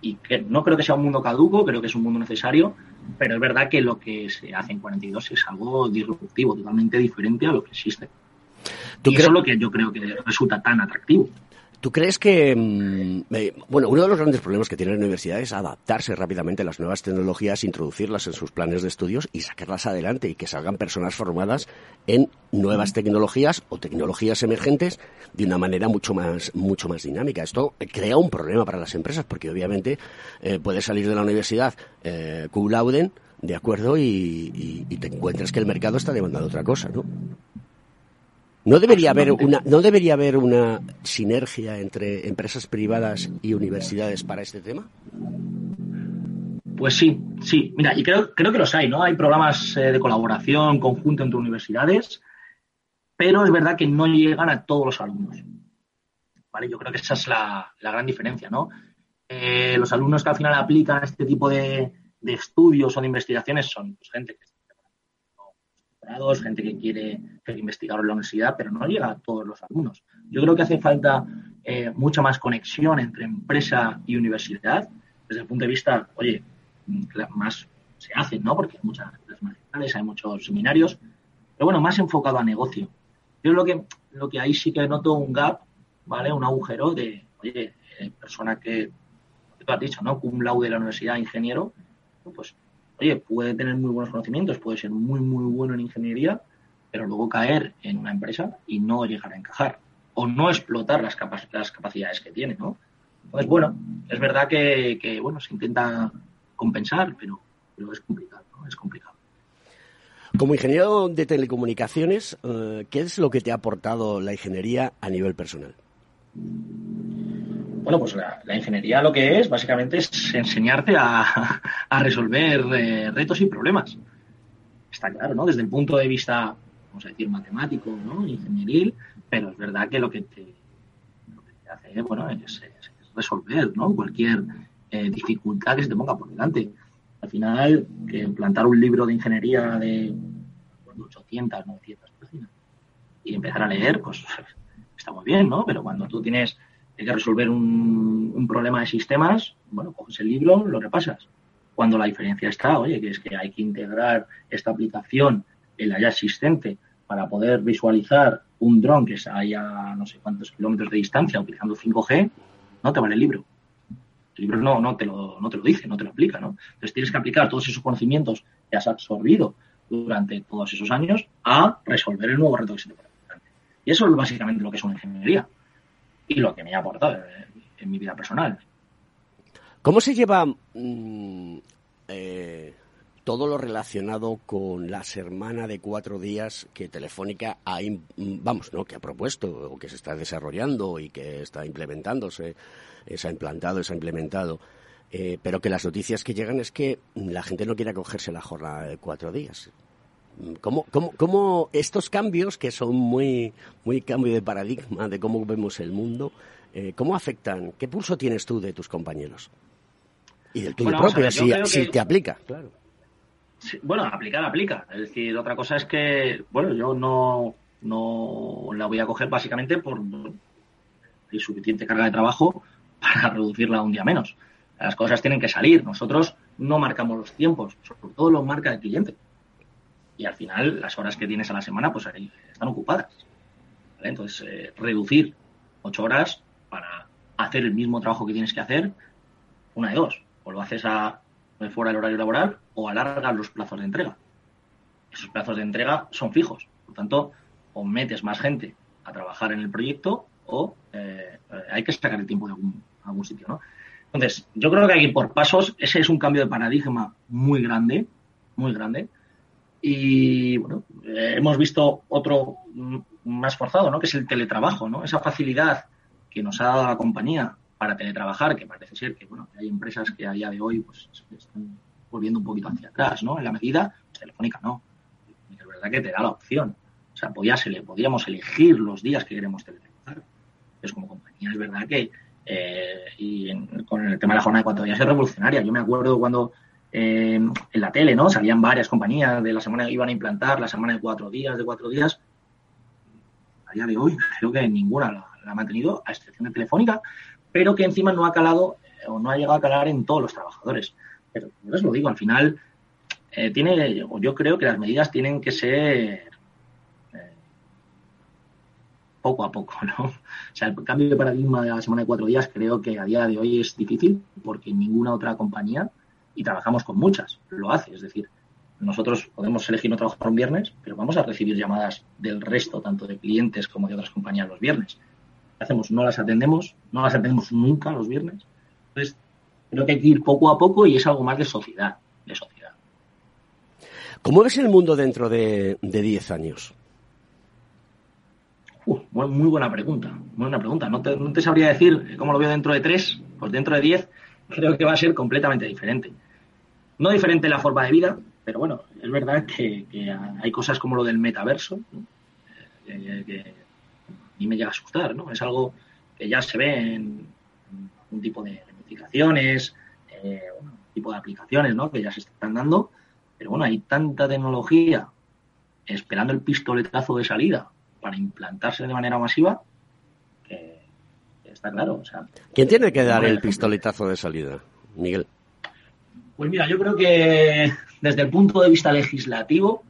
Y que no creo que sea un mundo caduco, creo que es un mundo necesario, pero es verdad que lo que se hace en 42 es algo disruptivo, totalmente diferente a lo que existe. Y eso es lo que yo creo que resulta tan atractivo. ¿Tú crees que, mm, eh, bueno, uno de los grandes problemas que tiene la universidad es adaptarse rápidamente a las nuevas tecnologías, introducirlas en sus planes de estudios y sacarlas adelante y que salgan personas formadas en nuevas tecnologías o tecnologías emergentes de una manera mucho más, mucho más dinámica? Esto crea un problema para las empresas porque obviamente eh, puedes salir de la universidad eh, cum laude, de acuerdo, y, y- y te encuentras que el mercado está demandando otra cosa, ¿no? ¿No debería haber una no debería haber una sinergia entre empresas privadas y universidades para este tema? Pues sí, sí. Mira, y creo, creo que los hay, ¿no? Hay programas eh, de colaboración conjunto entre universidades, pero es verdad que no llegan a todos los alumnos. ¿Vale? Yo creo que esa es la, la gran diferencia, ¿no? Eh, los alumnos que al final aplican este tipo de, de estudios o de investigaciones son pues, gente que gente que quiere investigar en la universidad, pero no llega a todos los alumnos. Yo creo que hace falta eh, mucha más conexión entre empresa y universidad, desde el punto de vista, oye, más se hacen, ¿no? Porque hay muchas hay muchos seminarios, pero bueno, más enfocado a negocio. Yo lo que, lo que ahí sí que noto un gap, ¿vale? Un agujero de, oye, eh, persona que, tú has dicho, ¿no? Cum laude de la universidad, ingeniero, pues oye, puede tener muy buenos conocimientos, puede ser muy, muy bueno en ingeniería, pero luego caer en una empresa y no llegar a encajar o no explotar las, las capacidades que tiene, ¿no? Entonces, bueno, es verdad que, bueno, se intenta compensar, pero, pero es complicado, ¿no? Es complicado. Como ingeniero de telecomunicaciones, eh, ¿qué es lo que te ha aportado la ingeniería a nivel personal? Bueno, pues la, ingeniería lo que es, básicamente, es enseñarte a, resolver eh, retos y problemas. Está claro, ¿no? Desde el punto de vista, vamos a decir, matemático, ¿no? Ingenieril, pero es verdad que lo que te, hace, bueno, es, resolver, ¿no? Cualquier eh, dificultad que se te ponga por delante. Al final, que plantar un libro de ingeniería de 800, 900 páginas y empezar a leer, pues está muy bien, ¿no? Pero cuando tú tienes hay que resolver un, problema de sistemas, bueno, coges el libro, lo repasas. Cuando la diferencia está, oye, que es que hay que integrar esta aplicación en la ya existente para poder visualizar un dron que está a no sé cuántos kilómetros de distancia utilizando 5G, no te vale el libro. El libro no, no, te lo, no te lo dice, no te lo aplica, ¿no? Entonces tienes que aplicar todos esos conocimientos que has absorbido durante todos esos años a resolver el nuevo reto que se te pone. Y eso es básicamente lo que es una ingeniería y lo que me ha aportado en, mi vida personal. ¿Cómo se lleva mm, eh, todo lo relacionado con la semana de cuatro días que Telefónica ha, vamos, ¿no? que ha propuesto o que se está desarrollando y que está implementándose, se ha implantado, se ha implementado? Eh, pero que las noticias que llegan es que la gente no quiere acogerse la jornada de cuatro días. ¿Cómo, cómo, cómo estos cambios, que son muy, muy cambio de paradigma de cómo vemos el mundo, eh, cómo afectan? ¿Qué pulso tienes tú de tus compañeros? Y del tuyo propio, si, te aplica, claro. bueno, aplicar, aplica. Es decir, otra cosa es que, bueno, yo no, no la voy a coger básicamente por hay suficiente carga de trabajo para reducirla un día menos. Las cosas tienen que salir. Nosotros no marcamos los tiempos, sobre todo los marca el cliente y al final las horas que tienes a la semana pues están ocupadas. Entonces, eh, reducir ocho horas para hacer el mismo trabajo que tienes que hacer, una de dos. O lo haces a, fuera del horario laboral o alargas los plazos de entrega. Esos plazos de entrega son fijos. Por tanto, o metes más gente a trabajar en el proyecto o eh, hay que sacar el tiempo de algún, algún sitio. ¿no? Entonces, yo creo que hay que ir por pasos. Ese es un cambio de paradigma muy grande, muy grande y bueno, eh, hemos visto otro más forzado, ¿no? Que es el teletrabajo, ¿no? Esa facilidad que nos ha dado la compañía para teletrabajar, que parece ser que, bueno, hay empresas que a día de hoy pues están volviendo un poquito hacia atrás, ¿no? En la medida, pues, Telefónica no. Es verdad que te da la opción. O sea, podíamos elegir los días que queremos teletrabajar. Entonces, como compañía, es verdad que eh, y con el tema de la jornada de cuatro días es revolucionaria. Yo me acuerdo cuando eh, en la tele, ¿no? Salían varias compañías de la semana que iban a implantar, la semana de cuatro días, de cuatro días. A día de hoy creo que ninguna la, ha mantenido, a excepción de Telefónica, pero que encima no ha calado eh, o no ha llegado a calar en todos los trabajadores. Pero les lo digo, al final eh, tiene, o yo creo que las medidas tienen que ser poco a poco, ¿no? O sea, el cambio de paradigma de la semana de cuatro días creo que a día de hoy es difícil porque ninguna otra compañía y trabajamos con muchas, lo hace. Es decir, nosotros podemos elegir no trabajar un viernes, pero vamos a recibir llamadas del resto, tanto de clientes como de otras compañías los viernes. ¿Qué hacemos? No las atendemos, no las atendemos nunca los viernes. Entonces, creo que hay que ir poco a poco y es algo más de sociedad, de sociedad. ¿Cómo ves el mundo dentro de 10 años? muy buena pregunta. Muy buena pregunta. No te, no te sabría decir cómo lo veo dentro de tres, pues dentro de diez creo que va a ser completamente diferente. No diferente la forma de vida, pero bueno, es verdad que, que hay cosas como lo del metaverso, ¿no? Eh, que a mí me llega a asustar, ¿no? Es algo que ya se ve en un tipo de notificaciones, eh, un tipo de aplicaciones, ¿no? Que ya se están dando, pero bueno, hay tanta tecnología esperando el pistoletazo de salida para implantarse de manera masiva que, está claro. O sea, ¿Quién tiene que dar el pistoletazo de salida? Miguel. Pues mira, yo creo que desde el punto de vista legislativo,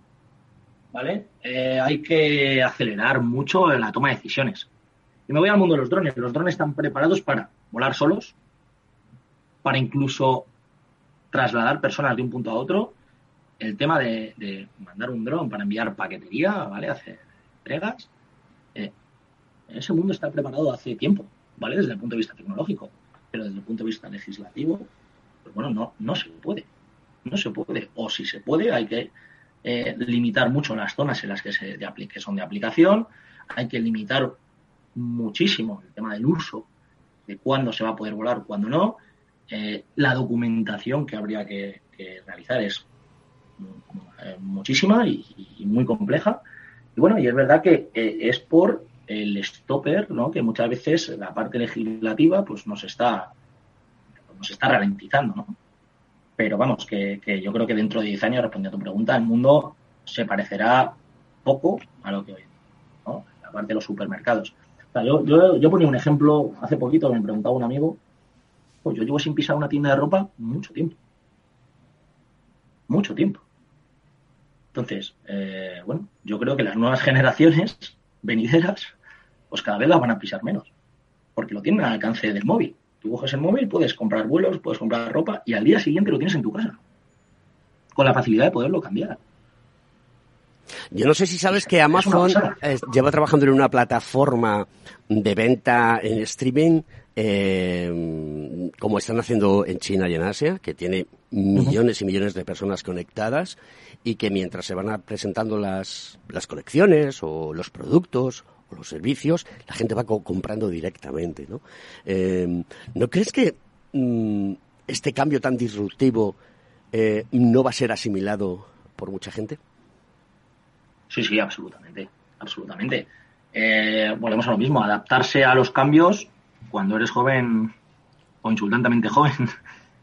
¿vale? Eh, hay que acelerar mucho en la toma de decisiones. Y me voy al mundo de los drones. Los drones están preparados para volar solos, para incluso trasladar personas de un punto a otro. El tema de, mandar un dron para enviar paquetería, ¿vale? Hacer entregas. Eh, ese mundo está preparado hace tiempo, ¿vale? Desde el punto de vista tecnológico. Pero desde el punto de vista legislativo, pues bueno, no, no se puede. No se puede. O si se puede, hay que eh, limitar mucho las zonas en las que, se, son de aplicación. Hay que limitar muchísimo el tema del uso, de cuándo se va a poder volar, cuándo no. Eh, la documentación que habría que, realizar es eh, muchísima y, y muy compleja. Y bueno, y es verdad que es por el stopper, ¿no? Que muchas veces la parte legislativa pues nos está nos está ralentizando, ¿no? Pero vamos, que, yo creo que dentro de 10 años, respondiendo a tu pregunta, el mundo se parecerá poco a lo que hoy, ¿no? La parte de los supermercados. Yo, yo, yo ponía un ejemplo hace poquito, me preguntaba un amigo, pues yo llevo sin pisar una tienda de ropa mucho tiempo. Mucho tiempo. Entonces, eh, bueno, yo creo que las nuevas generaciones venideras, pues cada vez las van a pisar menos, porque lo tienen al alcance del móvil. Tú coges el móvil, puedes comprar vuelos, puedes comprar ropa y al día siguiente lo tienes en tu casa, con la facilidad de poderlo cambiar. Yo no sé si sabes que Amazon eh, lleva trabajando en una plataforma de venta en streaming, eh, como están haciendo en China y en Asia, que tiene millones y millones de personas conectadas y que mientras se van presentando las, las colecciones o los productos o los servicios, la gente va co- comprando directamente, ¿no? Eh, ¿No crees que mm, este cambio tan disruptivo eh, no va a ser asimilado por mucha gente? Sí, sí, absolutamente, absolutamente. Eh, volvemos a lo mismo, adaptarse a los cambios cuando eres joven o insultantemente joven.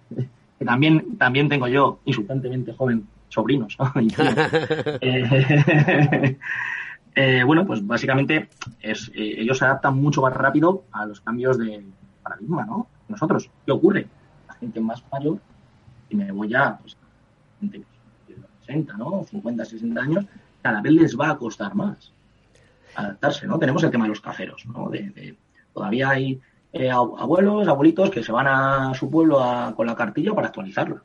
que también, también tengo yo, insultantemente joven, sobrinos. Eh, eh, bueno, pues básicamente es, eh, ellos se adaptan mucho más rápido a los cambios de paradigma, ¿no? Nosotros, ¿qué ocurre? La gente más mayor, y me voy ya, pues, gente de 60, ¿no? 50, 60 años, cada vez les va a costar más adaptarse, ¿no? Tenemos el tema de los cajeros, ¿no? De, de- todavía hay eh, ab- abuelos, abuelitos que se van a su pueblo a- con la cartilla para actualizarla.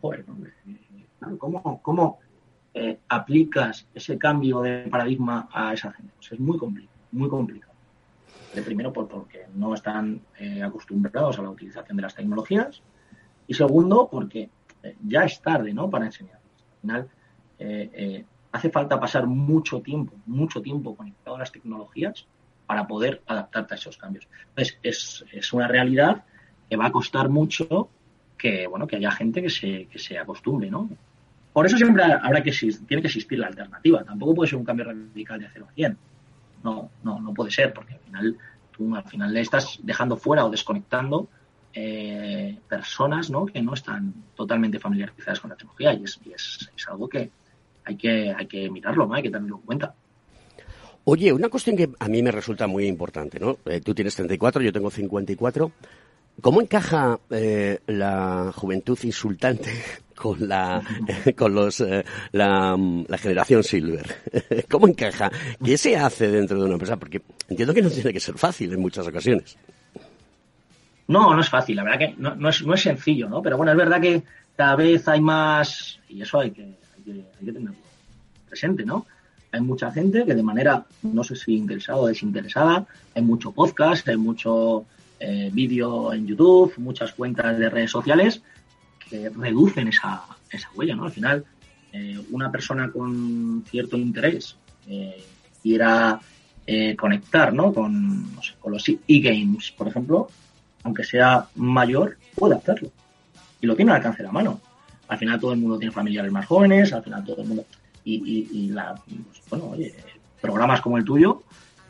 Joder, ¿no? Eh, ¿cómo, cómo eh, aplicas ese cambio de paradigma a esa gente? Pues es muy complicado, muy complicado. De primero, por, porque no están eh, acostumbrados a la utilización de las tecnologías. Y segundo, porque eh, ya es tarde, ¿no? Para enseñarles. Al final, eh, eh, hace falta pasar mucho tiempo, mucho tiempo conectado a las tecnologías para poder adaptarte a esos cambios. Entonces, es, es una realidad que va a costar mucho que, bueno, que haya gente que se, que se acostumbre, ¿no? Por eso siempre habrá que tiene que existir la alternativa. Tampoco puede ser un cambio radical de 0 a 100. No, no, no puede ser, porque al final tú al final le estás dejando fuera o desconectando eh, personas ¿no? que no están totalmente familiarizadas con la tecnología y es, y es, es algo que hay que, hay que mirarlo, ¿no? hay que tenerlo en cuenta. Oye, una cuestión que a mí me resulta muy importante, ¿no? Eh, tú tienes 34, yo tengo 54. ¿Cómo encaja eh, la juventud insultante con la con los eh, la, mm, la generación silver? ¿Cómo encaja? ¿Qué se hace dentro de una empresa? Porque entiendo que no tiene que ser fácil en muchas ocasiones. No, no es fácil, la verdad que no, no, es, no es sencillo, ¿no? Pero bueno, es verdad que cada vez hay más, y eso hay que, hay que, hay que tenerlo presente, ¿no? Hay mucha gente que de manera, no sé si interesada o desinteresada, hay mucho podcast, hay mucho eh, vídeo en YouTube, muchas cuentas de redes sociales que reducen esa, esa huella, ¿no? Al final, eh, una persona con cierto interés eh, quiera eh, conectar ¿no? con, los e-games, por ejemplo, aunque sea mayor, puede hacerlo. Y lo tiene al alcance de la mano. Al final todo el mundo tiene familiares más jóvenes, al final todo el mundo... Y, y, y la, pues, bueno, oye, programas como el tuyo,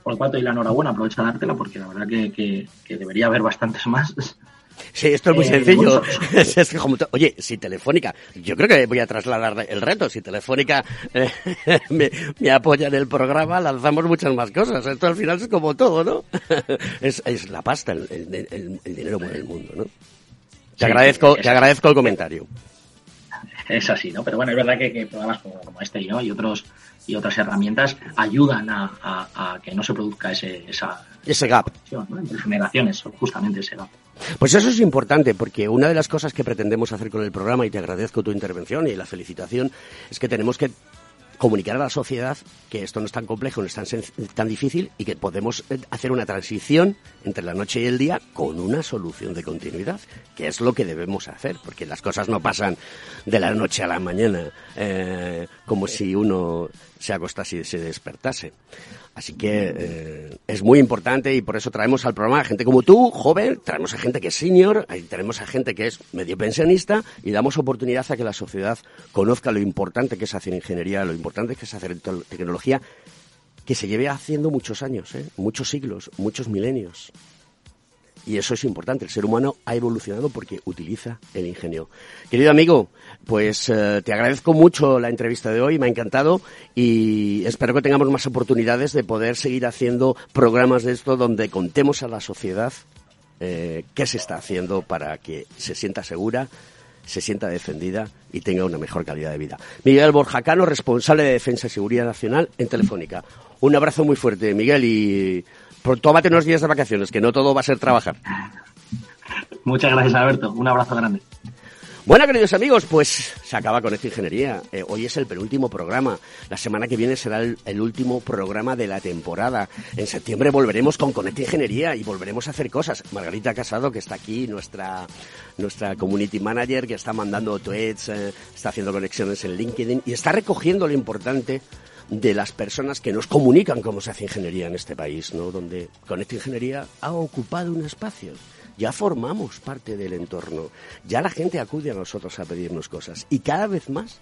por lo cual te doy la enhorabuena, aprovecha de dártela porque la verdad que, que, que debería haber bastantes más. Sí, esto es muy Eh, sencillo. Es que como Oye, si Telefónica, yo creo que voy a trasladar el reto, si Telefónica eh, me, me apoya en el programa, lanzamos muchas más cosas. Esto al final es como todo, ¿no? Es, es la pasta, el, el- el- el dinero mueve el mundo, ¿no? Te Sí, agradezco, te agradezco el comentario. Es así, ¿no? Pero bueno, es verdad que, que programas como, como este ¿no? y otros y otras herramientas ayudan a, a- a que no se produzca ese, esa Ese gap. ¿no? entre generaciones, justamente ese gap. Pues eso es importante, porque una de las cosas que pretendemos hacer con el programa, y te agradezco tu intervención y la felicitación, es que tenemos que comunicar a la sociedad que esto no es tan complejo, no es tan, tan difícil y que podemos eh, hacer una transición entre la noche y el día con una solución de continuidad, que es lo que debemos hacer, porque las cosas no pasan de la noche a la mañana eh, como si uno se acostase y se despertase. Así que eh, es muy importante y por eso traemos al programa a gente como tú, joven, traemos a gente que es senior, ahí tenemos a gente que es medio pensionista y damos oportunidad a que la sociedad conozca lo importante que es hacer ingeniería, lo importante que es hacer tecnología, que se lleve haciendo muchos años, ¿eh? muchos siglos, muchos milenios. Y eso es importante. El ser humano ha evolucionado porque utiliza el ingenio. Querido amigo, pues eh, te agradezco mucho la entrevista de hoy, me ha encantado y espero que tengamos más oportunidades de poder seguir haciendo programas de esto donde contemos a la sociedad eh, qué se está haciendo para que se sienta segura, se sienta defendida y tenga una mejor calidad de vida. Miguel Borjacano, responsable de Defensa y Seguridad Nacional en Telefónica. Un abrazo muy fuerte, Miguel, y tómate unos días de vacaciones, que no todo va a ser trabajar. Muchas gracias, Alberto. Un abrazo grande. Bueno, queridos amigos, pues se acaba con esta ingeniería. Eh, hoy es el penúltimo programa. La semana que viene será el, el último programa de la temporada. En septiembre volveremos con Conecta Ingeniería y volveremos a hacer cosas. Margarita Casado, que está aquí, nuestra, nuestra community manager, que está mandando tweets, eh, está haciendo conexiones en LinkedIn y está recogiendo lo importante de las personas que nos comunican cómo se hace ingeniería en este país, ¿no? Donde Conecta Ingeniería ha ocupado un espacio. Ya formamos parte del entorno. Ya la gente acude a nosotros a pedirnos cosas. Y cada vez más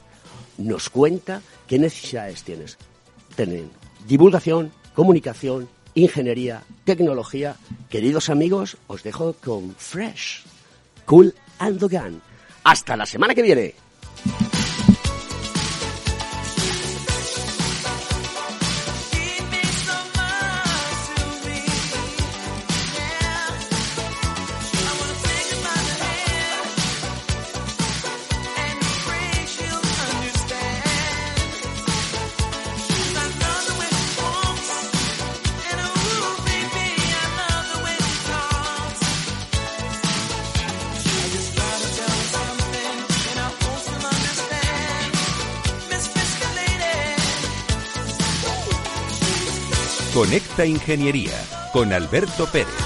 nos cuenta qué necesidades tienes. Tienen divulgación, comunicación, ingeniería, tecnología. Queridos amigos, os dejo con Fresh, Cool and the. Hasta la semana que viene. Ingeniería con Alberto Pérez.